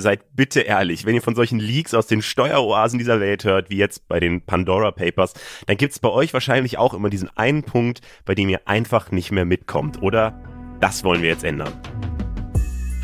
seid bitte ehrlich, wenn ihr von solchen Leaks aus den Steueroasen dieser Welt hört, wie jetzt bei den Pandora Papers, dann gibt's bei euch wahrscheinlich auch immer diesen einen Punkt, bei dem ihr einfach nicht mehr mitkommt, oder? Das wollen wir jetzt ändern.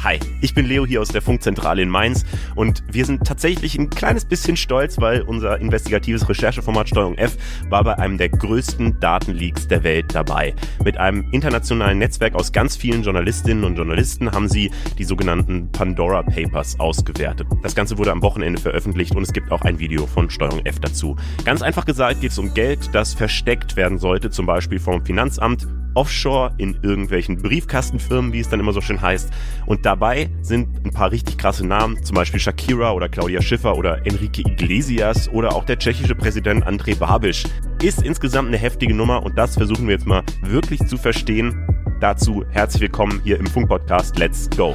Hi, ich bin Leo hier aus der Funkzentrale in Mainz und wir sind tatsächlich ein kleines bisschen stolz, weil unser investigatives Rechercheformat Steuerung F war bei einem der größten Datenleaks der Welt dabei. Mit einem internationalen Netzwerk aus ganz vielen Journalistinnen und Journalisten haben sie die sogenannten Pandora Papers ausgewertet. Das Ganze wurde am Wochenende veröffentlicht und es gibt auch ein Video von Steuerung F dazu. Ganz einfach gesagt geht es um Geld, das versteckt werden sollte, zum Beispiel vom Finanzamt offshore in irgendwelchen Briefkastenfirmen, wie es dann immer so schön heißt. Und dabei sind ein paar richtig krasse Namen, zum Beispiel Shakira oder Claudia Schiffer oder Enrique Iglesias oder auch der tschechische Präsident Andrej Babiš. Ist insgesamt eine heftige Nummer und das versuchen wir jetzt mal wirklich zu verstehen. Dazu herzlich willkommen hier im Funk-Podcast Let's Go.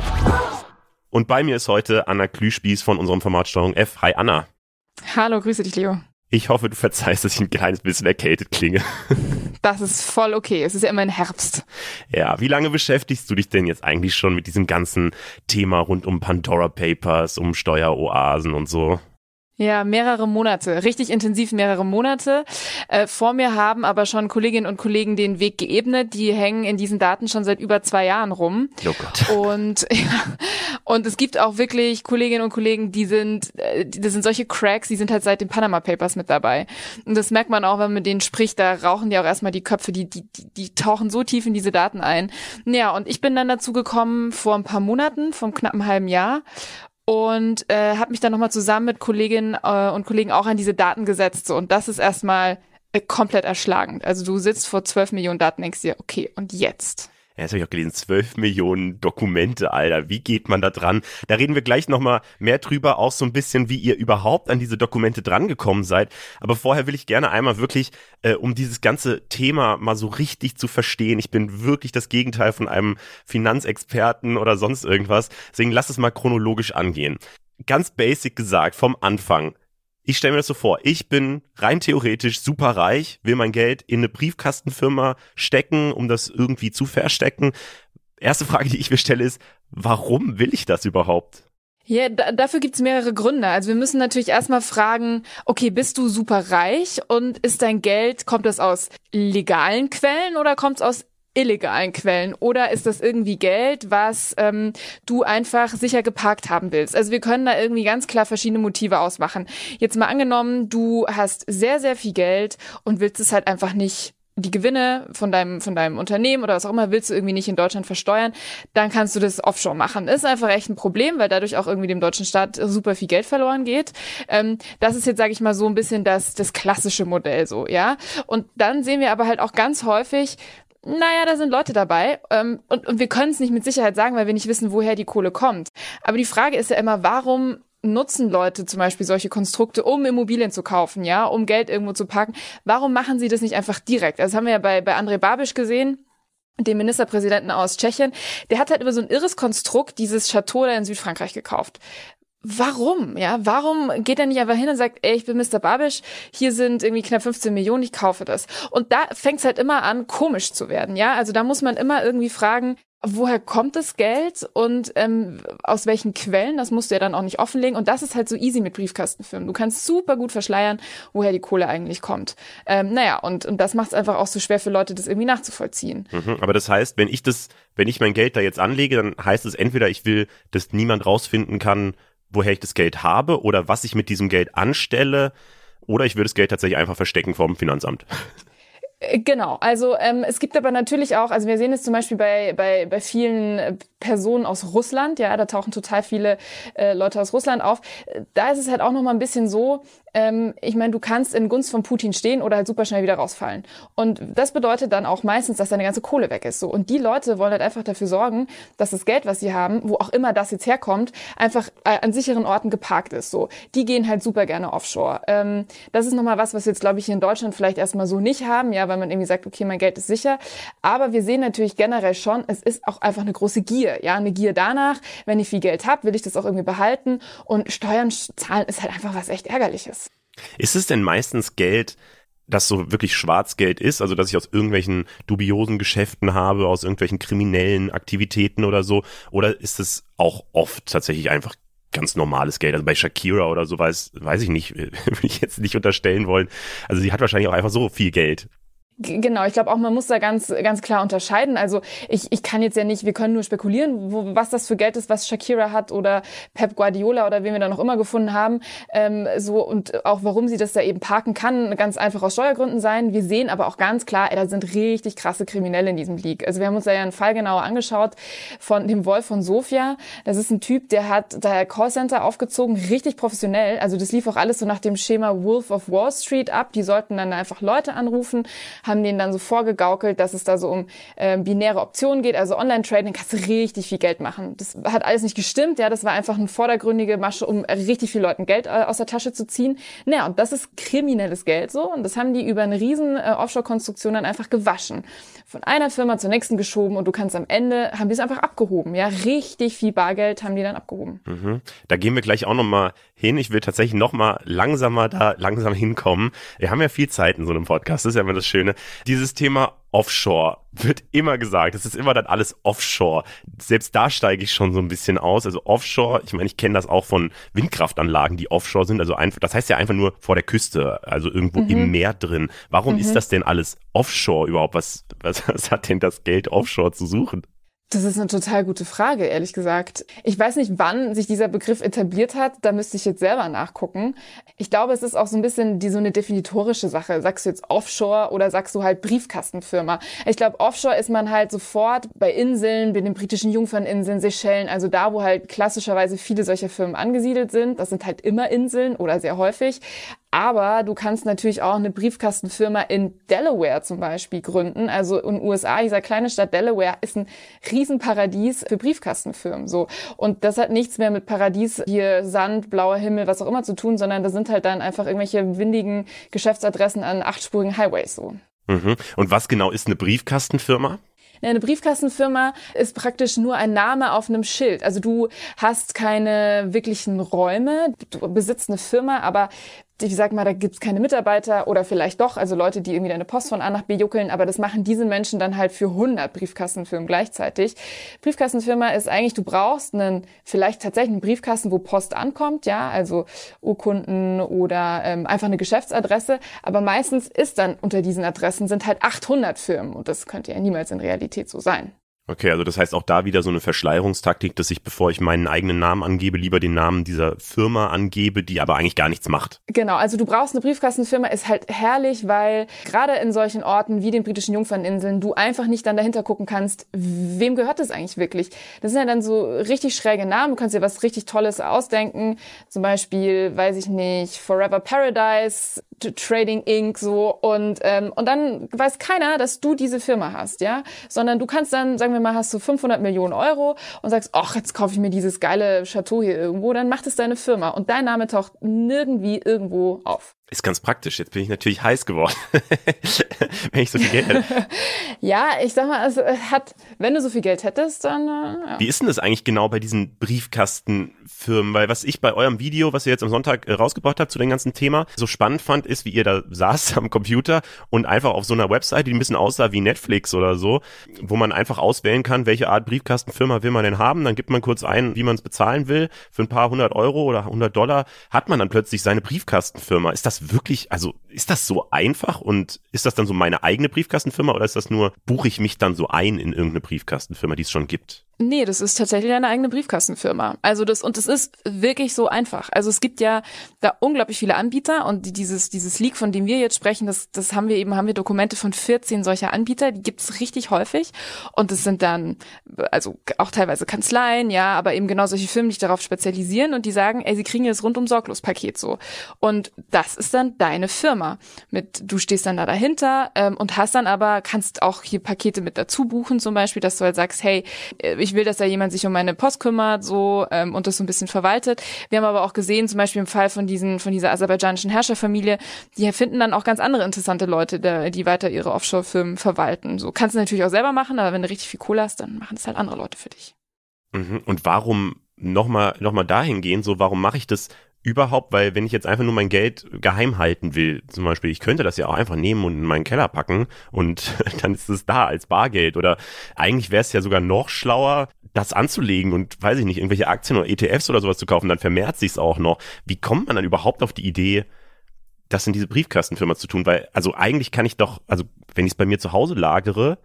Und bei mir ist heute Anna Klüspieß von unserem Format Steuerung F. Hi Anna. Hallo, grüße dich, Leo. Ich hoffe, du verzeihst, dass ich ein kleines bisschen erkältet klinge. Das ist voll okay. Es ist ja immer ein Herbst. Ja, wie lange beschäftigst du dich denn jetzt eigentlich schon mit diesem ganzen Thema rund um Pandora Papers, um Steueroasen und so? Ja, mehrere Monate, richtig intensiv mehrere Monate. Äh, vor mir haben aber schon Kolleginnen und Kollegen den Weg geebnet. Die hängen in diesen Daten schon seit über zwei Jahren rum. Oh Gott. Und, ja, und es gibt auch wirklich Kolleginnen und Kollegen, die sind, äh, das sind solche Cracks, die sind halt seit den Panama Papers mit dabei. Und das merkt man auch, wenn man mit denen spricht, da rauchen die auch erstmal die Köpfe, die, die, die, die tauchen so tief in diese Daten ein. Ja, und ich bin dann dazu gekommen vor ein paar Monaten, vom knappen halben Jahr und äh, habe mich dann nochmal zusammen mit Kolleginnen äh, und Kollegen auch an diese Daten gesetzt. So. Und das ist erstmal äh, komplett erschlagend. Also du sitzt vor 12 Millionen Daten, denkst dir, okay, und jetzt? Ja, jetzt habe ich auch gelesen, 12 Millionen Dokumente, Alter. Wie geht man da dran? Da reden wir gleich nochmal mehr drüber, auch so ein bisschen, wie ihr überhaupt an diese Dokumente drangekommen seid. Aber vorher will ich gerne einmal wirklich, äh, um dieses ganze Thema mal so richtig zu verstehen. Ich bin wirklich das Gegenteil von einem Finanzexperten oder sonst irgendwas. Deswegen lass es mal chronologisch angehen. Ganz basic gesagt, vom Anfang ich stelle mir das so vor, ich bin rein theoretisch super reich, will mein Geld in eine Briefkastenfirma stecken, um das irgendwie zu verstecken. Erste Frage, die ich mir stelle, ist, warum will ich das überhaupt? Ja, da, dafür gibt's mehrere Gründe. Also wir müssen natürlich erstmal fragen, okay, bist du super reich und ist dein Geld, kommt das aus legalen Quellen oder kommt es aus illegalen Quellen oder ist das irgendwie Geld, was ähm, du einfach sicher geparkt haben willst? Also wir können da irgendwie ganz klar verschiedene Motive ausmachen. Jetzt mal angenommen, du hast sehr, sehr viel Geld und willst es halt einfach nicht die Gewinne von deinem, von deinem Unternehmen oder was auch immer willst du irgendwie nicht in Deutschland versteuern, dann kannst du das offshore machen. Ist einfach echt ein Problem, weil dadurch auch irgendwie dem deutschen Staat super viel Geld verloren geht. Ähm, das ist jetzt, sage ich mal, so ein bisschen das, das klassische Modell so, ja. Und dann sehen wir aber halt auch ganz häufig, naja, da sind Leute dabei ähm, und, und wir können es nicht mit Sicherheit sagen, weil wir nicht wissen, woher die Kohle kommt. Aber die Frage ist ja immer, warum nutzen Leute zum Beispiel solche Konstrukte, um Immobilien zu kaufen, ja, um Geld irgendwo zu parken? Warum machen sie das nicht einfach direkt? Also das haben wir ja bei, bei Andrej Babisch gesehen dem Ministerpräsidenten aus Tschechien, der hat halt über so ein irres Konstrukt dieses Chateau da in Südfrankreich gekauft warum? Ja, warum geht er nicht einfach hin und sagt, ey, ich bin Mr. Babisch, hier sind irgendwie knapp 15 Millionen, ich kaufe das. Und da fängt es halt immer an, komisch zu werden, ja. Also da muss man immer irgendwie fragen, woher kommt das Geld und ähm, aus welchen Quellen, das musst du ja dann auch nicht offenlegen. Und das ist halt so easy mit Briefkastenfirmen. Du kannst super gut verschleiern, woher die Kohle eigentlich kommt. Ähm, naja, und, und das macht es einfach auch so schwer für Leute, das irgendwie nachzuvollziehen. Mhm, aber das heißt, wenn ich das, wenn ich mein Geld da jetzt anlege, dann heißt es entweder, ich will, dass niemand rausfinden kann, woher ich das Geld habe oder was ich mit diesem Geld anstelle. Oder ich würde das Geld tatsächlich einfach verstecken vom Finanzamt. Äh, genau, also ähm, es gibt aber natürlich auch, also wir sehen es zum Beispiel bei, bei, bei vielen Personen aus Russland, ja, da tauchen total viele äh, Leute aus Russland auf. Da ist es halt auch noch mal ein bisschen so, ähm, ich meine, du kannst in Gunst von Putin stehen oder halt super schnell wieder rausfallen. Und das bedeutet dann auch meistens, dass deine ganze Kohle weg ist. So. Und die Leute wollen halt einfach dafür sorgen, dass das Geld, was sie haben, wo auch immer das jetzt herkommt, einfach äh, an sicheren Orten geparkt ist. So. Die gehen halt super gerne offshore. Ähm, das ist nochmal was, was wir jetzt, glaube ich, hier in Deutschland vielleicht erstmal so nicht haben, ja, weil man irgendwie sagt, okay, mein Geld ist sicher. Aber wir sehen natürlich generell schon, es ist auch einfach eine große Gier. Ja, eine Gier danach, wenn ich viel Geld habe, will ich das auch irgendwie behalten. Und Steuern zahlen ist halt einfach was echt Ärgerliches. Ist es denn meistens Geld, das so wirklich Schwarzgeld ist, also dass ich aus irgendwelchen dubiosen Geschäften habe, aus irgendwelchen kriminellen Aktivitäten oder so, oder ist es auch oft tatsächlich einfach ganz normales Geld. Also bei Shakira oder so weiß, weiß ich nicht, würde ich jetzt nicht unterstellen wollen. Also sie hat wahrscheinlich auch einfach so viel Geld. Genau, ich glaube auch, man muss da ganz, ganz klar unterscheiden. Also ich, ich kann jetzt ja nicht, wir können nur spekulieren, wo, was das für Geld ist, was Shakira hat oder Pep Guardiola oder wen wir da noch immer gefunden haben. Ähm, so und auch warum sie das da eben parken kann, ganz einfach aus Steuergründen sein. Wir sehen aber auch ganz klar, ey, da sind richtig krasse Kriminelle in diesem League. Also wir haben uns da ja einen Fall genauer angeschaut von dem Wolf von Sofia. Das ist ein Typ, der hat da Callcenter aufgezogen, richtig professionell. Also das lief auch alles so nach dem Schema Wolf of Wall Street ab. Die sollten dann einfach Leute anrufen haben denen dann so vorgegaukelt, dass es da so um äh, binäre Optionen geht, also Online-Trading, kannst du richtig viel Geld machen. Das hat alles nicht gestimmt, ja, das war einfach eine vordergründige Masche, um richtig viel Leuten Geld äh, aus der Tasche zu ziehen. Naja, und das ist kriminelles Geld so und das haben die über eine riesen äh, Offshore-Konstruktion dann einfach gewaschen. Von einer Firma zur nächsten geschoben und du kannst am Ende, haben die es einfach abgehoben, ja, richtig viel Bargeld haben die dann abgehoben. Mhm. Da gehen wir gleich auch nochmal hin. Ich will tatsächlich nochmal langsamer da langsam hinkommen. Wir haben ja viel Zeit in so einem Podcast, das ist ja immer das Schöne. Dieses Thema Offshore wird immer gesagt. Es ist immer dann alles Offshore. Selbst da steige ich schon so ein bisschen aus. Also Offshore, ich meine, ich kenne das auch von Windkraftanlagen, die Offshore sind. Also einfach, das heißt ja einfach nur vor der Küste, also irgendwo mhm. im Meer drin. Warum mhm. ist das denn alles Offshore überhaupt? Was, was, was hat denn das Geld Offshore zu suchen? Das ist eine total gute Frage, ehrlich gesagt. Ich weiß nicht, wann sich dieser Begriff etabliert hat. Da müsste ich jetzt selber nachgucken. Ich glaube, es ist auch so ein bisschen die so eine definitorische Sache. Sagst du jetzt Offshore oder sagst du halt Briefkastenfirma? Ich glaube, Offshore ist man halt sofort bei Inseln, bei den britischen Jungferninseln, Seychellen, also da, wo halt klassischerweise viele solcher Firmen angesiedelt sind. Das sind halt immer Inseln oder sehr häufig. Aber du kannst natürlich auch eine Briefkastenfirma in Delaware zum Beispiel gründen. Also in den USA, dieser kleine Stadt Delaware ist ein Riesenparadies für Briefkastenfirmen. So. Und das hat nichts mehr mit Paradies, hier Sand, blauer Himmel, was auch immer zu tun, sondern das sind halt dann einfach irgendwelche windigen Geschäftsadressen an achtspurigen Highways. So. Mhm. Und was genau ist eine Briefkastenfirma? Eine Briefkastenfirma ist praktisch nur ein Name auf einem Schild. Also du hast keine wirklichen Räume, du besitzt eine Firma, aber ich sag mal, da gibt's keine Mitarbeiter oder vielleicht doch, also Leute, die irgendwie deine Post von A nach B juckeln, aber das machen diese Menschen dann halt für 100 Briefkastenfirmen gleichzeitig. Briefkastenfirma ist eigentlich, du brauchst einen, vielleicht tatsächlich einen Briefkasten, wo Post ankommt, ja, also Urkunden oder ähm, einfach eine Geschäftsadresse, aber meistens ist dann unter diesen Adressen sind halt 800 Firmen und das könnte ja niemals in Realität so sein. Okay, also das heißt auch da wieder so eine Verschleierungstaktik, dass ich, bevor ich meinen eigenen Namen angebe, lieber den Namen dieser Firma angebe, die aber eigentlich gar nichts macht. Genau, also du brauchst eine Briefkastenfirma, ist halt herrlich, weil gerade in solchen Orten wie den britischen Jungferninseln du einfach nicht dann dahinter gucken kannst, wem gehört das eigentlich wirklich. Das sind ja dann so richtig schräge Namen, du kannst dir was richtig Tolles ausdenken, zum Beispiel, weiß ich nicht, Forever Paradise, Trading Inc. so und ähm, und dann weiß keiner, dass du diese Firma hast, ja, sondern du kannst dann, sagen wir mal, hast du 500 Millionen Euro und sagst, ach, jetzt kaufe ich mir dieses geile Chateau hier irgendwo, dann macht es deine Firma und dein Name taucht nirgendwie irgendwo auf. Ist ganz praktisch. Jetzt bin ich natürlich heiß geworden, wenn ich so viel Geld hätte. ja, ich sag mal, also hat, wenn du so viel Geld hättest, dann. Äh, ja. Wie ist denn das eigentlich genau bei diesen Briefkastenfirmen? Weil was ich bei eurem Video, was ihr jetzt am Sonntag äh, rausgebracht habt zu dem ganzen Thema, so spannend fand, ist, wie ihr da saßt am Computer und einfach auf so einer Webseite, die ein bisschen aussah wie Netflix oder so, wo man einfach auswählen kann, welche Art Briefkastenfirma will man denn haben. Dann gibt man kurz ein, wie man es bezahlen will. Für ein paar hundert Euro oder hundert Dollar hat man dann plötzlich seine Briefkastenfirma. Ist das wirklich, also ist das so einfach und ist das dann so meine eigene Briefkastenfirma oder ist das nur, buche ich mich dann so ein in irgendeine Briefkastenfirma, die es schon gibt? Nee, das ist tatsächlich eine eigene Briefkastenfirma. Also das, und es ist wirklich so einfach. Also es gibt ja da unglaublich viele Anbieter und dieses, dieses Leak, von dem wir jetzt sprechen, das, das haben wir eben, haben wir Dokumente von 14 solcher Anbieter, die gibt's richtig häufig. Und es sind dann, also auch teilweise Kanzleien, ja, aber eben genau solche Firmen, die sich darauf spezialisieren und die sagen, ey, sie kriegen jetzt rundum sorglos Paket so. Und das ist dann deine Firma. Mit, du stehst dann da dahinter ähm, und hast dann aber, kannst auch hier Pakete mit dazu buchen, zum Beispiel, dass du halt sagst, hey, ich ich will, dass da jemand sich um meine Post kümmert, so ähm, und das so ein bisschen verwaltet. Wir haben aber auch gesehen, zum Beispiel im Fall von diesen von dieser aserbaidschanischen Herrscherfamilie, die finden dann auch ganz andere interessante Leute, die weiter ihre Offshore-Firmen verwalten. So kannst du natürlich auch selber machen, aber wenn du richtig viel Kohle hast, dann machen das halt andere Leute für dich. Mhm. Und warum nochmal noch mal dahin gehen, so warum mache ich das überhaupt, weil wenn ich jetzt einfach nur mein Geld geheim halten will, zum Beispiel, ich könnte das ja auch einfach nehmen und in meinen Keller packen und dann ist es da als Bargeld oder eigentlich wäre es ja sogar noch schlauer, das anzulegen und weiß ich nicht, irgendwelche Aktien oder ETFs oder sowas zu kaufen, dann vermehrt sich es auch noch. Wie kommt man dann überhaupt auf die Idee, das in diese Briefkastenfirma zu tun? Weil, also eigentlich kann ich doch, also wenn ich es bei mir zu Hause lagere,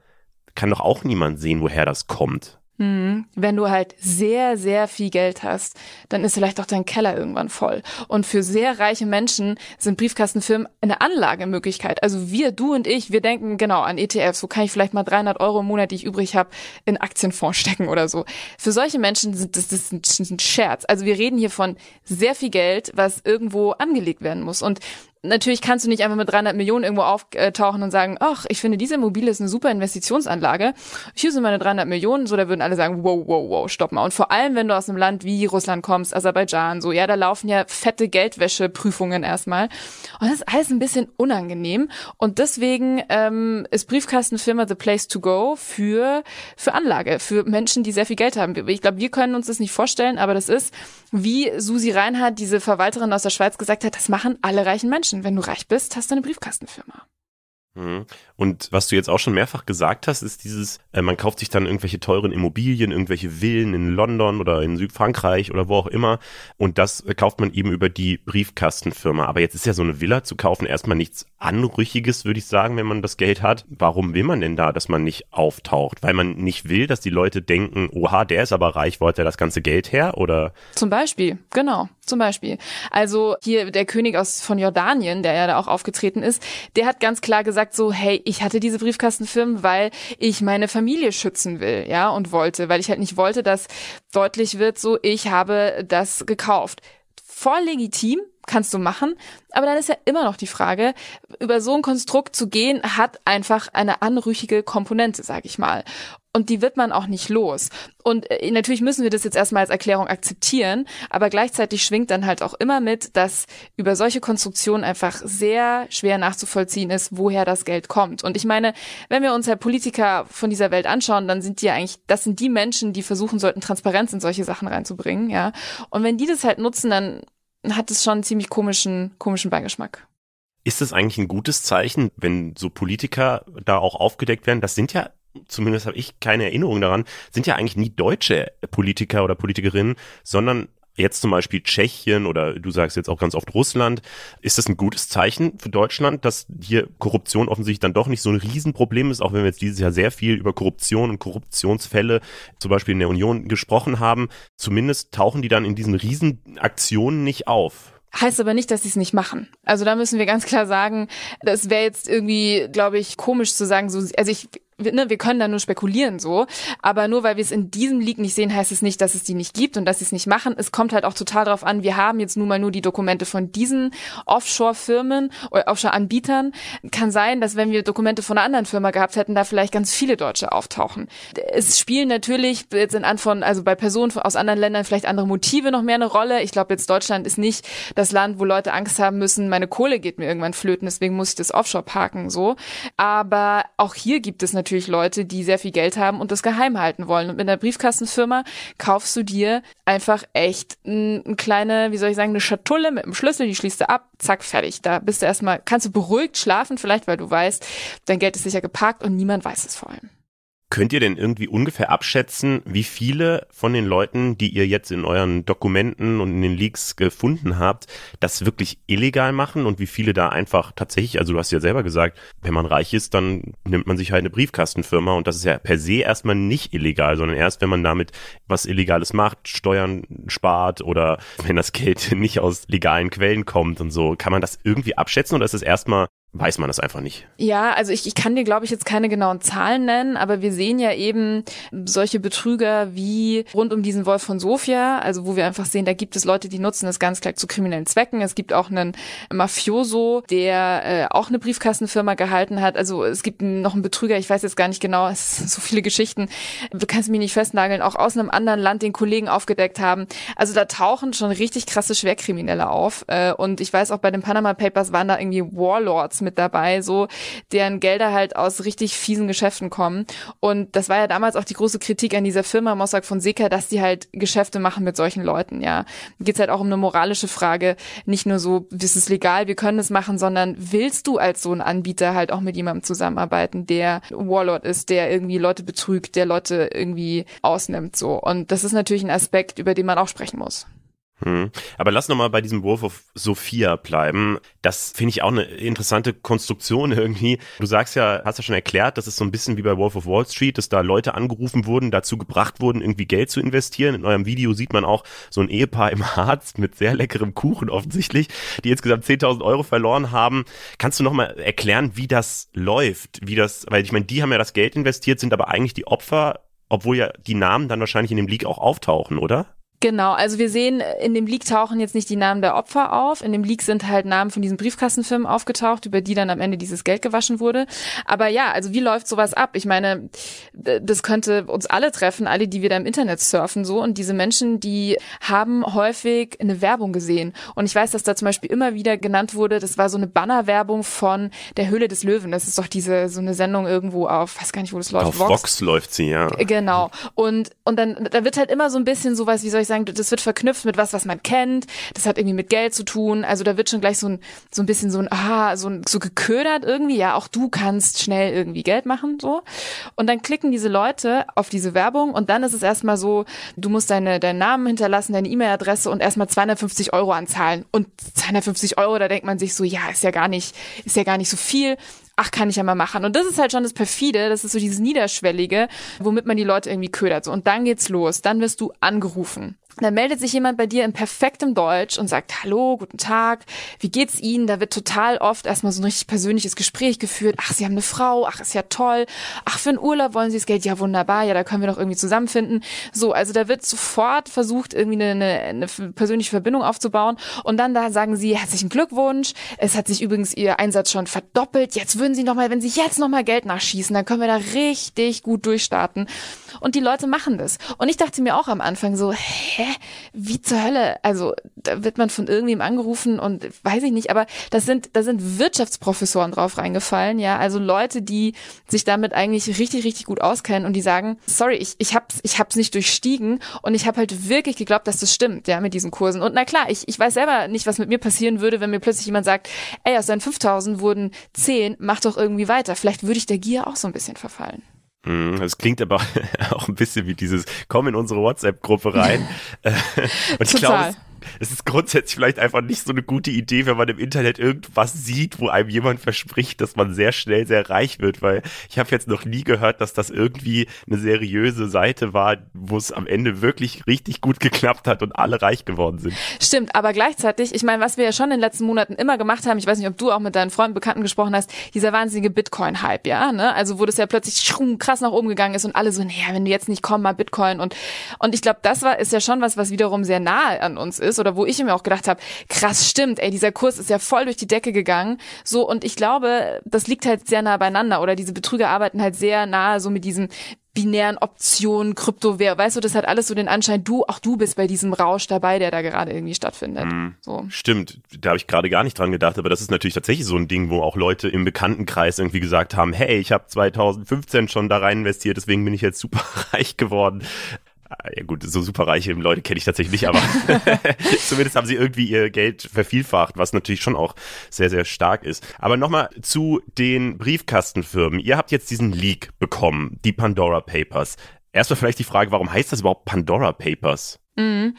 kann doch auch niemand sehen, woher das kommt. Mhm. Wenn du halt sehr, sehr viel Geld hast, dann ist vielleicht auch dein Keller irgendwann voll. Und für sehr reiche Menschen sind Briefkastenfirmen eine Anlagemöglichkeit. Also wir, du und ich, wir denken genau an ETFs. Wo kann ich vielleicht mal 300 Euro im Monat, die ich übrig habe, in Aktienfonds stecken oder so. Für solche Menschen sind das, das ein Scherz. Also wir reden hier von sehr viel Geld, was irgendwo angelegt werden muss. Und natürlich kannst du nicht einfach mit 300 Millionen irgendwo auftauchen und sagen, ach, ich finde diese Immobilie ist eine super Investitionsanlage. Hier sind meine 300 Millionen, so da würden alle sagen, wow, wow, wow, stopp mal. Und vor allem, wenn du aus einem Land wie Russland kommst, Aserbaidschan, so, ja, da laufen ja fette Geldwäscheprüfungen erstmal. Und das ist alles ein bisschen unangenehm. Und deswegen ähm, ist Briefkastenfirma the place to go für, für Anlage, für Menschen, die sehr viel Geld haben. Ich glaube, wir können uns das nicht vorstellen, aber das ist, wie Susi Reinhardt, diese Verwalterin aus der Schweiz, gesagt hat, das machen alle reichen Menschen. Menschen. Wenn du reich bist, hast du eine Briefkastenfirma. Mhm. Und was du jetzt auch schon mehrfach gesagt hast, ist dieses, äh, man kauft sich dann irgendwelche teuren Immobilien, irgendwelche Villen in London oder in Südfrankreich oder wo auch immer. Und das äh, kauft man eben über die Briefkastenfirma. Aber jetzt ist ja so eine Villa zu kaufen erstmal nichts Anrüchiges, würde ich sagen, wenn man das Geld hat. Warum will man denn da, dass man nicht auftaucht? Weil man nicht will, dass die Leute denken, oha, der ist aber reich, wo hat er das ganze Geld her? Oder? Zum Beispiel, genau. Zum Beispiel. Also hier der König aus von Jordanien, der ja da auch aufgetreten ist, der hat ganz klar gesagt so, hey, ich hatte diese Briefkastenfirmen, weil ich meine Familie schützen will, ja, und wollte, weil ich halt nicht wollte, dass deutlich wird so, ich habe das gekauft. Voll legitim, kannst du machen. Aber dann ist ja immer noch die Frage, über so ein Konstrukt zu gehen, hat einfach eine anrüchige Komponente, sag ich mal. Und die wird man auch nicht los. Und äh, natürlich müssen wir das jetzt erstmal als Erklärung akzeptieren, aber gleichzeitig schwingt dann halt auch immer mit, dass über solche Konstruktionen einfach sehr schwer nachzuvollziehen ist, woher das Geld kommt. Und ich meine, wenn wir uns ja Politiker von dieser Welt anschauen, dann sind die eigentlich, das sind die Menschen, die versuchen sollten, Transparenz in solche Sachen reinzubringen, ja. Und wenn die das halt nutzen, dann hat es schon einen ziemlich komischen, komischen Beigeschmack. Ist es eigentlich ein gutes Zeichen, wenn so Politiker da auch aufgedeckt werden? Das sind ja zumindest habe ich keine Erinnerung daran, sind ja eigentlich nie deutsche Politiker oder Politikerinnen, sondern jetzt zum Beispiel Tschechien oder du sagst jetzt auch ganz oft Russland, ist das ein gutes Zeichen für Deutschland, dass hier Korruption offensichtlich dann doch nicht so ein Riesenproblem ist, auch wenn wir jetzt dieses Jahr sehr viel über Korruption und Korruptionsfälle zum Beispiel in der Union gesprochen haben. Zumindest tauchen die dann in diesen Riesenaktionen nicht auf. Heißt aber nicht, dass sie es nicht machen. Also da müssen wir ganz klar sagen, das wäre jetzt irgendwie, glaube ich, komisch zu sagen, so, also ich ne, wir können da nur spekulieren so, aber nur weil wir es in diesem Leak nicht sehen, heißt es nicht, dass es die nicht gibt und dass sie es nicht machen. Es kommt halt auch total drauf an, wir haben jetzt nun mal nur die Dokumente von diesen Offshore-Firmen oder Offshore-Anbietern. Kann sein, dass wenn wir Dokumente von einer anderen Firma gehabt hätten, da vielleicht ganz viele Deutsche auftauchen. Es spielen natürlich jetzt in von, also bei Personen aus anderen Ländern vielleicht andere Motive noch mehr eine Rolle. Ich glaube jetzt Deutschland ist nicht das Land, wo Leute Angst haben müssen, meine Kohle geht mir irgendwann flöten, deswegen muss ich das Offshore parken, so. Aber auch hier gibt es natürlich natürlich Leute, die sehr viel Geld haben und das geheim halten wollen. Und mit einer Briefkastenfirma kaufst du dir einfach echt eine kleine, wie soll ich sagen, eine Schatulle mit einem Schlüssel, die schließt du ab, zack, fertig. Da bist du erstmal, kannst du beruhigt schlafen, vielleicht, weil du weißt, dein Geld ist sicher geparkt und niemand weiß es vor allem. Könnt ihr denn irgendwie ungefähr abschätzen, wie viele von den Leuten, die ihr jetzt in euren Dokumenten und in den Leaks gefunden habt, das wirklich illegal machen und wie viele da einfach tatsächlich, also du hast ja selber gesagt, wenn man reich ist, dann nimmt man sich halt eine Briefkastenfirma und das ist ja per se erstmal nicht illegal, sondern erst, wenn man damit was Illegales macht, Steuern spart oder wenn das Geld nicht aus legalen Quellen kommt und so. Kann man das irgendwie abschätzen oder ist es erstmal weiß man das einfach nicht. Ja, also ich, ich kann dir, glaube ich, jetzt keine genauen Zahlen nennen, aber wir sehen ja eben solche Betrüger wie rund um diesen Wolf von Sofia, also wo wir einfach sehen, da gibt es Leute, die nutzen das ganz klar zu kriminellen Zwecken. Es gibt auch einen Mafioso, der äh, auch eine Briefkastenfirma gehalten hat. Also es gibt noch einen Betrüger, ich weiß jetzt gar nicht genau, es sind so viele Geschichten, du kannst mich nicht festnageln, auch aus einem anderen Land den Kollegen aufgedeckt haben. Also da tauchen schon richtig krasse Schwerkriminelle auf. Äh, und ich weiß auch bei den Panama Papers waren da irgendwie Warlords mit dabei, so, deren Gelder halt aus richtig fiesen Geschäften kommen. Und das war ja damals auch die große Kritik an dieser Firma Mossack Fonseca, dass die halt Geschäfte machen mit solchen Leuten, ja. Geht's halt auch um eine moralische Frage. Nicht nur so, ist es legal, wir können es machen, sondern willst du als so ein Anbieter halt auch mit jemandem zusammenarbeiten, der Warlord ist, der irgendwie Leute betrügt, der Leute irgendwie ausnimmt, so. Und das ist natürlich ein Aspekt, über den man auch sprechen muss. Hm. Aber lass nochmal bei diesem Wolf of Sophia bleiben. Das finde ich auch eine interessante Konstruktion irgendwie. Du sagst ja, hast ja schon erklärt, das ist so ein bisschen wie bei Wolf of Wall Street, dass da Leute angerufen wurden, dazu gebracht wurden, irgendwie Geld zu investieren. In eurem Video sieht man auch so ein Ehepaar im Harz mit sehr leckerem Kuchen offensichtlich, die insgesamt 10.000 Euro verloren haben. Kannst du nochmal erklären, wie das läuft? Wie das, weil ich meine, die haben ja das Geld investiert, sind aber eigentlich die Opfer, obwohl ja die Namen dann wahrscheinlich in dem Leak auch auftauchen, oder? Genau, also wir sehen, in dem Leak tauchen jetzt nicht die Namen der Opfer auf. In dem Leak sind halt Namen von diesen Briefkastenfirmen aufgetaucht, über die dann am Ende dieses Geld gewaschen wurde. Aber ja, also wie läuft sowas ab? Ich meine, das könnte uns alle treffen, alle, die wir da im Internet surfen, so. Und diese Menschen, die haben häufig eine Werbung gesehen. Und ich weiß, dass da zum Beispiel immer wieder genannt wurde, das war so eine Bannerwerbung von der Höhle des Löwen. Das ist doch diese, so eine Sendung irgendwo auf, weiß gar nicht, wo das läuft. Auf Vox, Vox läuft sie, ja. Genau. Und, und dann, da wird halt immer so ein bisschen sowas, wie soll ich sagen, sagen, das wird verknüpft mit was, was man kennt. Das hat irgendwie mit Geld zu tun. Also da wird schon gleich so ein, so ein bisschen so ein, aha, so, ein, so geködert irgendwie. Ja, auch du kannst schnell irgendwie Geld machen, so. Und dann klicken diese Leute auf diese Werbung und dann ist es erstmal so, du musst deine, deinen Namen hinterlassen, deine E-Mail-Adresse und erstmal 250 Euro anzahlen. Und 250 Euro, da denkt man sich so, ja, ist ja gar nicht, ist ja gar nicht so viel ach, kann ich ja mal machen. Und das ist halt schon das perfide, das ist so dieses Niederschwellige, womit man die Leute irgendwie ködert. Und dann geht's los. Dann wirst du angerufen. Dann meldet sich jemand bei dir in perfektem Deutsch und sagt, hallo, guten Tag, wie geht's Ihnen? Da wird total oft erstmal so ein richtig persönliches Gespräch geführt. Ach, Sie haben eine Frau, ach, ist ja toll. Ach, für einen Urlaub wollen Sie das Geld? Ja, wunderbar, ja, da können wir doch irgendwie zusammenfinden. So, also da wird sofort versucht, irgendwie eine, eine, eine persönliche Verbindung aufzubauen. Und dann da sagen Sie, herzlichen Glückwunsch. Es hat sich übrigens Ihr Einsatz schon verdoppelt. Jetzt würden Sie nochmal, wenn Sie jetzt nochmal Geld nachschießen, dann können wir da richtig gut durchstarten. Und die Leute machen das. Und ich dachte mir auch am Anfang so, hä, wie zur Hölle? Also da wird man von irgendwem angerufen und weiß ich nicht, aber das sind, da sind Wirtschaftsprofessoren drauf reingefallen, ja, also Leute, die sich damit eigentlich richtig, richtig gut auskennen und die sagen, sorry, ich, ich hab's, ich hab's nicht durchstiegen und ich habe halt wirklich geglaubt, dass das stimmt, ja, mit diesen Kursen. Und na klar, ich, ich weiß selber nicht, was mit mir passieren würde, wenn mir plötzlich jemand sagt, ey, aus deinen 5000 wurden 10, mach doch irgendwie weiter. Vielleicht würde ich der Gier auch so ein bisschen verfallen. Hm, das klingt aber auch ein bisschen wie dieses, komm in unsere WhatsApp-Gruppe rein. Und ich glaube, es ist grundsätzlich vielleicht einfach nicht so eine gute Idee, wenn man im Internet irgendwas sieht, wo einem jemand verspricht, dass man sehr schnell sehr reich wird, weil ich habe jetzt noch nie gehört, dass das irgendwie eine seriöse Seite war, wo es am Ende wirklich richtig gut geklappt hat und alle reich geworden sind. Stimmt, aber gleichzeitig, ich meine, was wir ja schon in den letzten Monaten immer gemacht haben, ich weiß nicht, ob du auch mit deinen Freunden, Bekannten gesprochen hast, dieser wahnsinnige Bitcoin-Hype, ja, ne? Also wo das ja plötzlich krass nach oben gegangen ist und alle so, naja, wenn du jetzt nicht komm, mal Bitcoin und und ich glaube, das war ist ja schon was, was wiederum sehr nahe an uns ist ist oder wo ich mir auch gedacht habe, krass stimmt, ey, dieser Kurs ist ja voll durch die Decke gegangen. So und ich glaube, das liegt halt sehr nah beieinander oder diese Betrüger arbeiten halt sehr nahe so mit diesen binären Optionen, Kryptowährung, weißt du, das hat alles so den Anschein, du, auch du bist bei diesem Rausch dabei, der da gerade irgendwie stattfindet. Mhm. So. Stimmt, da habe ich gerade gar nicht dran gedacht, aber das ist natürlich tatsächlich so ein Ding, wo auch Leute im Bekanntenkreis irgendwie gesagt haben, hey, ich habe 2015 schon da rein investiert, deswegen bin ich jetzt super reich geworden. Ah, ja gut, so superreiche Leute kenne ich tatsächlich nicht, aber zumindest haben sie irgendwie ihr Geld vervielfacht, was natürlich schon auch sehr, sehr stark ist. Aber nochmal zu den Briefkastenfirmen. Ihr habt jetzt diesen Leak bekommen, die Pandora Papers. Erstmal vielleicht die Frage, warum heißt das überhaupt Pandora Papers? Mhm.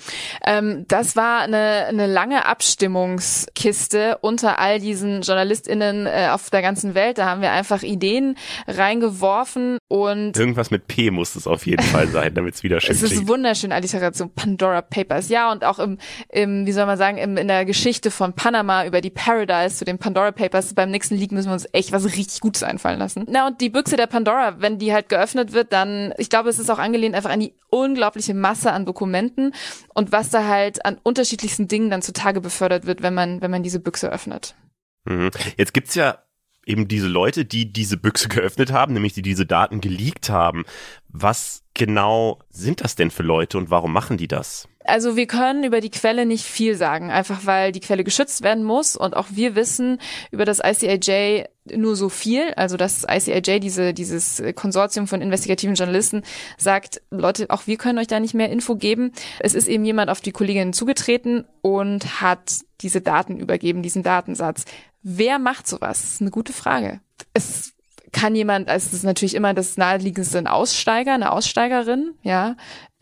Ähm, das war eine, eine lange Abstimmungskiste unter all diesen JournalistInnen äh, auf der ganzen Welt. Da haben wir einfach Ideen reingeworfen und. Irgendwas mit P muss es auf jeden Fall sein, damit es wieder schön Es ist klingt. wunderschön, Alliteration. Pandora Papers. Ja, und auch im, im wie soll man sagen, im, in der Geschichte von Panama über die Paradise zu den Pandora Papers. Beim nächsten League müssen wir uns echt was richtig Gutes einfallen lassen. Na, und die Büchse der Pandora, wenn die halt geöffnet wird, dann, ich glaube, es ist auch angelehnt einfach an die unglaubliche Masse an Dokumenten und was da halt an unterschiedlichsten Dingen dann zutage befördert wird, wenn man, wenn man diese Büchse öffnet. Mhm. Jetzt gibt's ja eben diese Leute, die diese Büchse geöffnet haben, nämlich die diese Daten geleakt haben. Was genau sind das denn für Leute und warum machen die das? Also wir können über die Quelle nicht viel sagen, einfach weil die Quelle geschützt werden muss und auch wir wissen über das ICIJ nur so viel. Also das ICIJ, diese, dieses Konsortium von investigativen Journalisten, sagt, Leute, auch wir können euch da nicht mehr Info geben. Es ist eben jemand auf die Kolleginnen zugetreten und hat diese Daten übergeben, diesen Datensatz. Wer macht sowas? Das ist eine gute Frage. Es kann jemand, also es ist natürlich immer das naheliegendste ein Aussteiger, eine Aussteigerin, ja.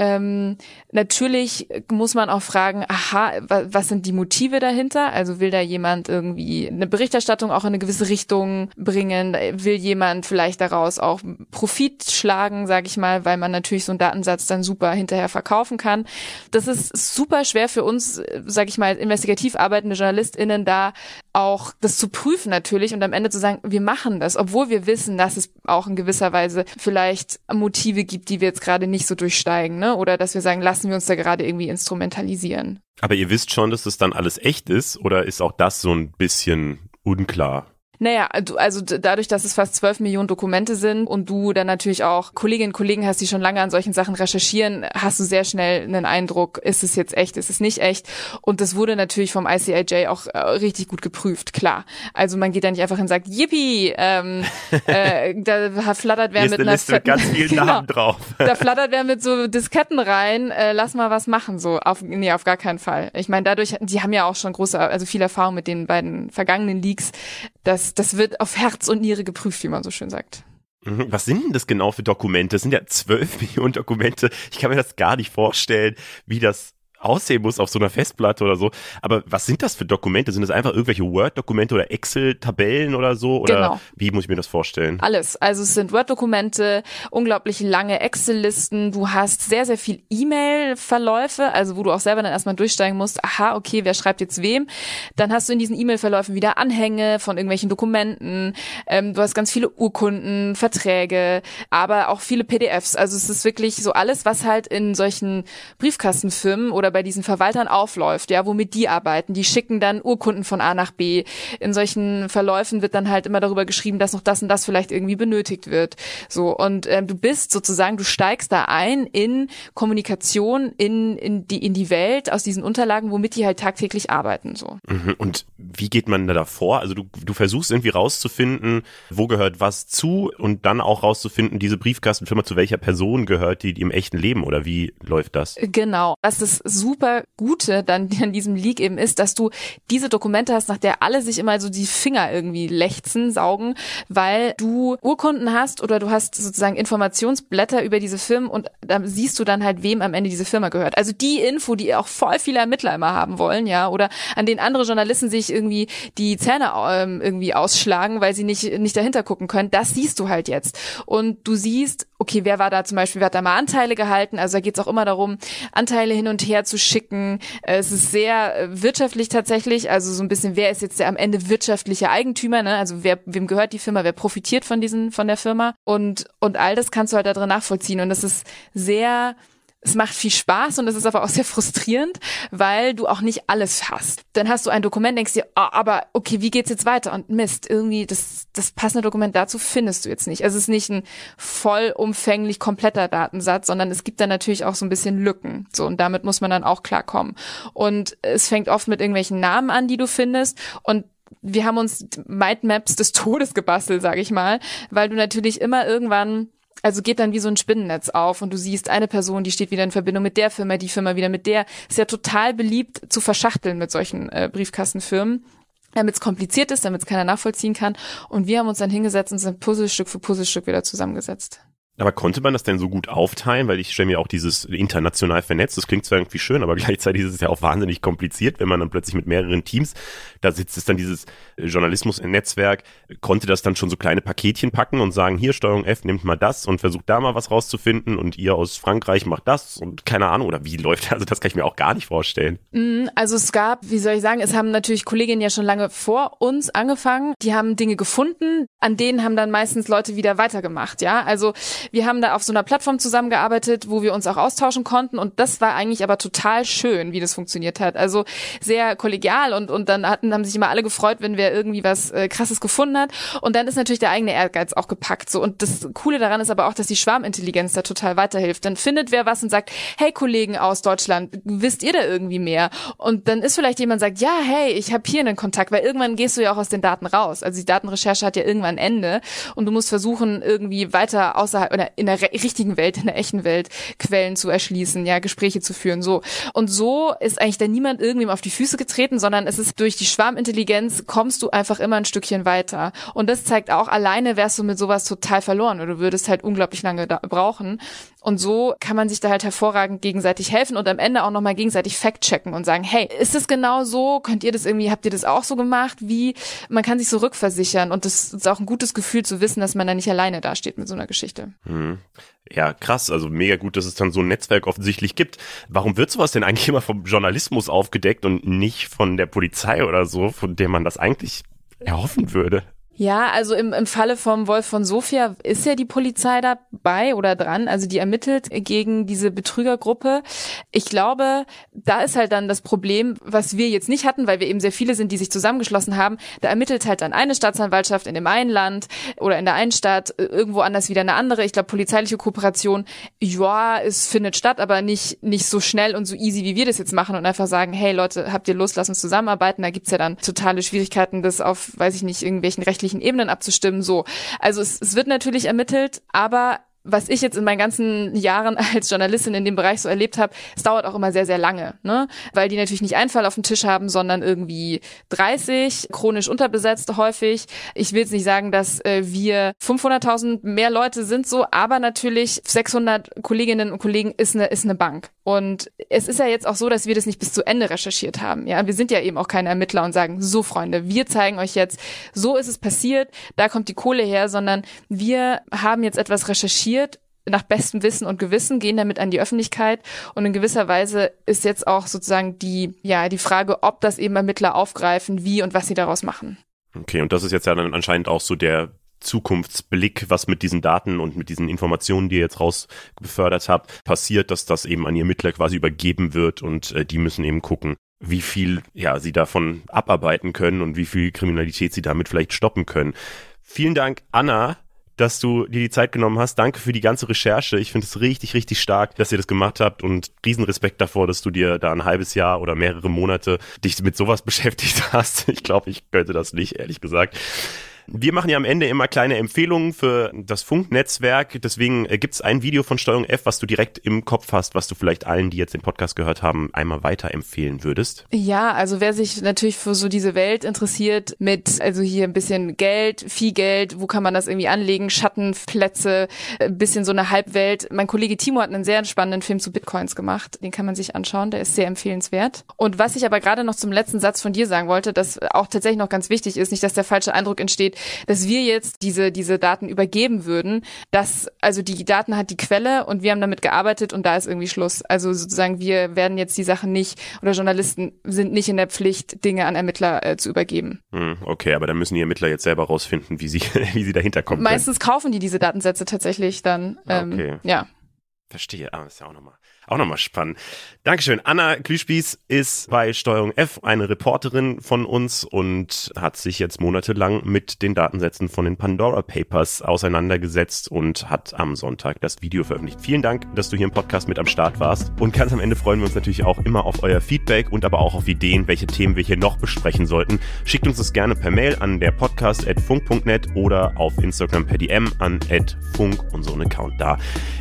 Ähm, natürlich muss man auch fragen, aha, was sind die Motive dahinter? Also will da jemand irgendwie eine Berichterstattung auch in eine gewisse Richtung bringen? Will jemand vielleicht daraus auch Profit schlagen, sage ich mal, weil man natürlich so einen Datensatz dann super hinterher verkaufen kann? Das ist super schwer für uns, sage ich mal, investigativ arbeitende JournalistInnen da auch das zu prüfen natürlich und am Ende zu sagen, wir machen das, obwohl wir wissen, dass es auch in gewisser Weise vielleicht Motive gibt, die wir jetzt gerade nicht so durchsteigen ne? Oder dass wir sagen, lassen wir uns da gerade irgendwie instrumentalisieren. Aber ihr wisst schon, dass das dann alles echt ist oder ist auch das so ein bisschen unklar? Naja, also dadurch, dass es fast zwölf Millionen Dokumente sind und du dann natürlich auch Kolleginnen und Kollegen hast, die schon lange an solchen Sachen recherchieren, hast du sehr schnell einen Eindruck, ist es jetzt echt, ist es nicht echt. Und das wurde natürlich vom ICIJ auch äh, richtig gut geprüft, klar. Also man geht da nicht einfach hin und sagt, yippie, ähm, äh, da flattert wer mit einer Liste mit ganz vielen genau, Namen drauf. da flattert wer mit so Disketten rein, äh, lass mal was machen, so. Auf, nee, auf gar keinen Fall. Ich meine, dadurch, die haben ja auch schon große, also viel Erfahrung mit den beiden vergangenen Leaks, dass das, wird auf Herz und Niere geprüft, wie man so schön sagt. Mhm. Was sind denn das genau für Dokumente? Das sind ja zwölf Millionen Dokumente. Ich kann mir das gar nicht vorstellen, wie das aussehen muss auf so einer Festplatte oder so. Aber was sind das für Dokumente? Sind das einfach irgendwelche Word-Dokumente oder Excel-Tabellen oder so? Oder genau. wie muss ich mir das vorstellen? Alles. Also es sind Word-Dokumente, unglaublich lange Excel-Listen. Du hast sehr, sehr viel E-Mail-Verläufe, also wo du auch selber dann erstmal durchsteigen musst. Aha, okay, wer schreibt jetzt wem? Dann hast du in diesen E-Mail-Verläufen wieder Anhänge von irgendwelchen Dokumenten. Ähm, du hast ganz viele Urkunden, Verträge, aber auch viele PDFs. Also es ist wirklich so alles, was halt in solchen Briefkastenfirmen oder bei diesen Verwaltern aufläuft, ja, womit die arbeiten. Die schicken dann Urkunden von A nach B. In solchen Verläufen wird dann halt immer darüber geschrieben, dass noch das und das vielleicht irgendwie benötigt wird. So und ähm, du bist sozusagen, du steigst da ein in Kommunikation in in die in die Welt aus diesen Unterlagen, womit die halt tagtäglich arbeiten. So. Mhm. Und wie geht man da davor? Also du du versuchst irgendwie rauszufinden, wo gehört was zu und dann auch rauszufinden, diese Briefkastenfirma zu welcher Person gehört die, die im echten Leben oder wie läuft das? Genau. Das ist super Gute dann an diesem Leak eben ist, dass du diese Dokumente hast, nach der alle sich immer so die Finger irgendwie lechzen, saugen, weil du Urkunden hast oder du hast sozusagen Informationsblätter über diese Firmen und da siehst du dann halt, wem am Ende diese Firma gehört. Also die Info, die auch voll viele Ermittler immer haben wollen, ja, oder an denen andere Journalisten sich irgendwie die Zähne ähm, irgendwie ausschlagen, weil sie nicht, nicht dahinter gucken können, das siehst du halt jetzt. Und du siehst, okay, wer war da zum Beispiel, wer hat da mal Anteile gehalten? Also da geht es auch immer darum, Anteile hin und her zu schicken. Äh, es ist sehr äh, wirtschaftlich tatsächlich, also so ein bisschen, wer ist jetzt der am Ende wirtschaftliche Eigentümer, ne? Also wer, wem gehört die Firma, wer profitiert von diesen, von der Firma und, und all das kannst du halt da drin nachvollziehen und das ist sehr, es macht viel Spaß und es ist aber auch sehr frustrierend, weil du auch nicht alles hast. Dann hast du ein Dokument, denkst dir, oh, aber okay, wie geht's jetzt weiter? Und Mist, irgendwie das, das passende Dokument dazu findest du jetzt nicht. Also es ist nicht ein vollumfänglich kompletter Datensatz, sondern es gibt dann natürlich auch so ein bisschen Lücken. So, und damit muss man dann auch klarkommen. Und es fängt oft mit irgendwelchen Namen an, die du findest. Und wir haben uns Mindmaps des Todes gebastelt, sage ich mal, weil du natürlich immer irgendwann also geht dann wie so ein Spinnennetz auf und du siehst eine Person, die steht wieder in Verbindung mit der Firma, die Firma wieder mit der. Ist ja total beliebt zu verschachteln mit solchen äh, Briefkastenfirmen damit es kompliziert ist, damit es keiner nachvollziehen kann. Und wir haben uns dann hingesetzt und sind Puzzlestück für Puzzlestück wieder zusammengesetzt. Aber konnte man das denn so gut aufteilen? Weil ich stelle mir auch dieses international vernetzt, das klingt zwar irgendwie schön, aber gleichzeitig ist es ja auch wahnsinnig kompliziert, wenn man dann plötzlich mit mehreren Teams, da sitzt es dann dieses Journalismus-Netzwerk, konnte das dann schon so kleine Paketchen packen und sagen, hier Steuerung F nimmt mal das und versucht da mal was rauszufinden und ihr aus Frankreich macht das und keine Ahnung, oder wie läuft das? Also das kann ich mir auch gar nicht vorstellen. Mm, also es gab, wie soll ich sagen, es haben natürlich Kolleginnen ja schon lange vor uns angefangen, die haben Dinge gefunden, an denen haben dann meistens Leute wieder weitergemacht, ja. Also Wir haben da auf so einer Plattform zusammengearbeitet, wo wir uns auch austauschen konnten und das war eigentlich aber total schön, wie das funktioniert hat. Also sehr kollegial und, und dann hatten, haben sich immer alle gefreut, wenn wer irgendwie was äh, krasses gefunden hat und dann ist natürlich der eigene Ehrgeiz auch gepackt so und das Coole daran ist aber auch, dass die Schwarmintelligenz da total weiterhilft. Dann findet wer was und sagt, hey Kollegen aus Deutschland, wisst ihr da irgendwie mehr? Und dann ist vielleicht jemand sagt, ja, hey, ich habe hier einen Kontakt, weil irgendwann gehst du ja auch aus den Daten raus. Also die Datenrecherche hat ja irgendwann ein Ende und du musst versuchen, irgendwie weiter außerhalb oder in der richtigen Welt, in der echten Welt Quellen zu erschließen, ja, Gespräche zu führen, so. Und so ist eigentlich da niemand irgendwem auf die Füße getreten, sondern es ist durch die Schwarmintelligenz kommst du einfach immer ein Stückchen weiter. Und das zeigt auch, alleine wärst du mit sowas total verloren oder du würdest halt unglaublich lange brauchen. Und so kann man sich da halt hervorragend gegenseitig helfen und am Ende auch nochmal gegenseitig fact-checken und sagen, hey, ist es genau so? Könnt ihr das irgendwie, habt ihr das auch so gemacht? Wie? Man kann sich so rückversichern und das ist auch ein gutes Gefühl zu wissen, dass man da nicht alleine dasteht mit so einer Geschichte. Hm. Ja, krass. Also mega gut, dass es dann so ein Netzwerk offensichtlich gibt. Warum wird sowas denn eigentlich immer vom Journalismus aufgedeckt und nicht von der Polizei oder so, von der man das eigentlich erhoffen würde? Ja, also im, im Falle vom Wolf von Sofia ist ja die Polizei dabei oder dran, also die ermittelt gegen diese Betrügergruppe. Ich glaube, da ist halt dann das Problem, was wir jetzt nicht hatten, weil wir eben sehr viele sind, die sich zusammengeschlossen haben. Da ermittelt halt dann eine Staatsanwaltschaft in dem einen Land oder in der einen Stadt, irgendwo anders wieder eine andere. Ich glaube, polizeiliche Kooperation, ja, es findet statt, aber nicht, nicht so schnell und so easy, wie wir das jetzt machen und einfach sagen, hey Leute, habt ihr Lust, lass uns zusammenarbeiten. Da gibt's ja dann totale Schwierigkeiten, das auf, weiß ich nicht, irgendwelchen rechtlichen rechtlichen Ebenen abzustimmen. So, also es, es wird natürlich ermittelt, aber was ich jetzt in meinen ganzen Jahren als Journalistin in dem Bereich so erlebt habe, es dauert auch immer sehr, sehr lange, ne? Weil die natürlich nicht einen Fall auf dem Tisch haben, sondern irgendwie 30, chronisch unterbesetzt häufig. Ich will jetzt nicht sagen, dass äh, wir 500.000 mehr Leute sind so, aber natürlich 600 Kolleginnen und Kollegen ist eine, ist eine Bank. Und es ist ja jetzt auch so, dass wir das nicht bis zu Ende recherchiert haben. Ja, wir sind ja eben auch keine Ermittler und sagen, so Freunde, wir zeigen euch jetzt, so ist es passiert, da kommt die Kohle her, sondern wir haben jetzt etwas recherchiert, recherchiert nach bestem Wissen und Gewissen, gehen damit an die Öffentlichkeit und in gewisser Weise ist jetzt auch sozusagen die, ja, die Frage, ob das eben Ermittler aufgreifen, wie und was sie daraus machen. Okay, und das ist jetzt ja dann anscheinend auch so der Zukunftsblick, was mit diesen Daten und mit diesen Informationen, die ihr jetzt rausbefördert habt, passiert, dass das eben an die Ermittler quasi übergeben wird und äh, die müssen eben gucken, wie viel ja sie davon abarbeiten können und wie viel Kriminalität sie damit vielleicht stoppen können. Vielen Dank, Anna, dass du dir die Zeit genommen hast. Danke für die ganze Recherche. Ich finde es richtig, richtig stark, dass ihr das gemacht habt und Riesenrespekt davor, dass du dir da ein halbes Jahr oder mehrere Monate dich mit sowas beschäftigt hast. Ich glaube, ich könnte das nicht, ehrlich gesagt. Wir machen ja am Ende immer kleine Empfehlungen für das Funknetzwerk. Deswegen äh, gibt es ein Video von Steuerung F, was du direkt im Kopf hast, was du vielleicht allen, die jetzt den Podcast gehört haben, einmal weiterempfehlen würdest. Ja, also wer sich natürlich für so diese Welt interessiert, mit also hier ein bisschen Geld, viel Geld, wo kann man das irgendwie anlegen, Schattenplätze, ein bisschen so eine Halbwelt. Mein Kollege Timo hat einen sehr spannenden Film zu Bitcoins gemacht. Den kann man sich anschauen, der ist sehr empfehlenswert. Und was ich aber gerade noch zum letzten Satz von dir sagen wollte, das auch tatsächlich noch ganz wichtig ist, nicht, dass der falsche Eindruck entsteht, steht, dass wir jetzt diese, diese Daten übergeben würden, dass, also die Daten hat die Quelle und wir haben damit gearbeitet und da ist irgendwie Schluss. Also sozusagen, wir werden jetzt die Sachen nicht, oder Journalisten sind nicht in der Pflicht, Dinge an Ermittler äh, zu übergeben. Hm, okay, aber dann müssen die Ermittler jetzt selber rausfinden, wie sie, wie sie dahinter kommen. Meistens können. kaufen die diese Datensätze tatsächlich dann. Ähm, okay. Ja. Verstehe, aber ah, ist ja auch nochmal auch nochmal spannend. Dankeschön. Anna Klüspieß ist bei Steuerung F eine Reporterin von uns und hat sich jetzt monatelang mit den Datensätzen von den Pandora Papers auseinandergesetzt und hat am Sonntag das Video veröffentlicht. Vielen Dank, dass du hier im Podcast mit am Start warst. Und ganz am Ende freuen wir uns natürlich auch immer auf euer Feedback und aber auch auf Ideen, welche Themen wir hier noch besprechen sollten. Schickt uns das gerne per Mail an der podcast.funk.net oder auf Instagram per DM an funk, unseren Account da.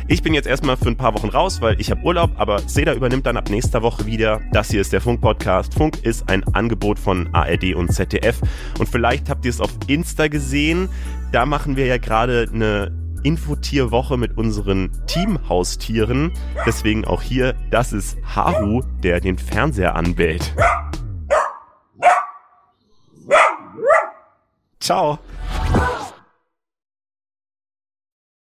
Ich bin jetzt erstmal für ein paar Wochen raus, weil ich habe Urlaub, aber Seda übernimmt dann ab nächster Woche wieder. Das hier ist der Funk-Podcast. Funk ist ein Angebot von ARD und ZDF. Und vielleicht habt ihr es auf Insta gesehen. Da machen wir ja gerade eine Infotierwoche mit unseren Teamhaustieren. Deswegen auch hier, das ist Haru, der den Fernseher anbellt. Ciao.